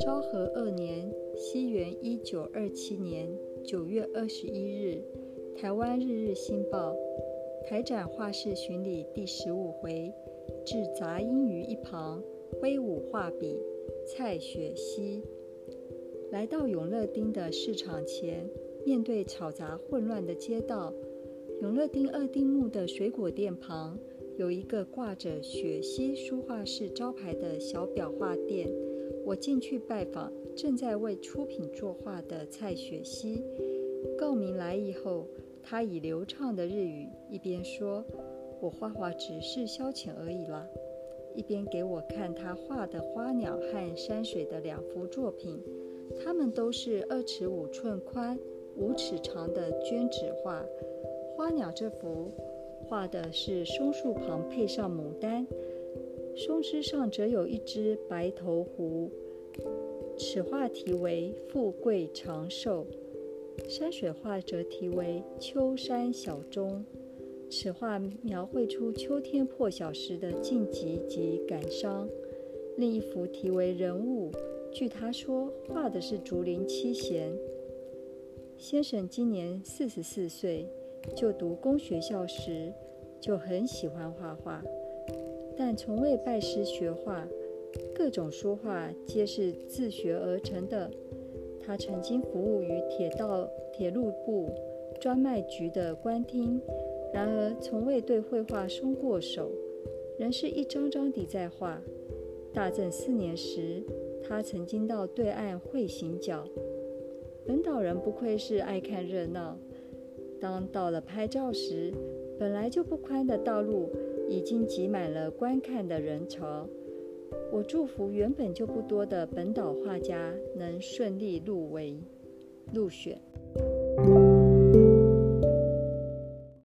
昭和二年（西元一九二七年）九月二十一日，台湾日日新报台展画室巡礼第十五回，置杂音于一旁，挥舞画笔。蔡雪溪来到永乐町的市场前，面对嘈杂混乱的街道，永乐町二丁目的水果店旁有一个挂着“雪溪书画室”招牌的小裱画店。我进去拜访，正在为出品作画的蔡雪溪。告明来意后，他以流畅的日语一边说：“我画画只是消遣而已啦。”一边给我看他画的花鸟和山水的两幅作品，它们都是二尺五寸宽、五尺长的绢纸画。花鸟这幅画的是松树旁配上牡丹，松枝上则有一只白头狐。此画题为“富贵长寿”，山水画则题为“秋山小钟”。此画描绘出秋天破晓时的静寂及感伤。另一幅题为“人物”，据他说，画的是竹林七贤。先生今年四十四岁，就读公学校时就很喜欢画画，但从未拜师学画，各种书画皆是自学而成的。他曾经服务于铁道铁路部专卖局的官厅。然而，从未对绘画松过手，仍是一张张地在画。大正四年时，他曾经到对岸会行脚。本岛人不愧是爱看热闹。当到了拍照时，本来就不宽的道路已经挤满了观看的人潮。我祝福原本就不多的本岛画家能顺利入围入选。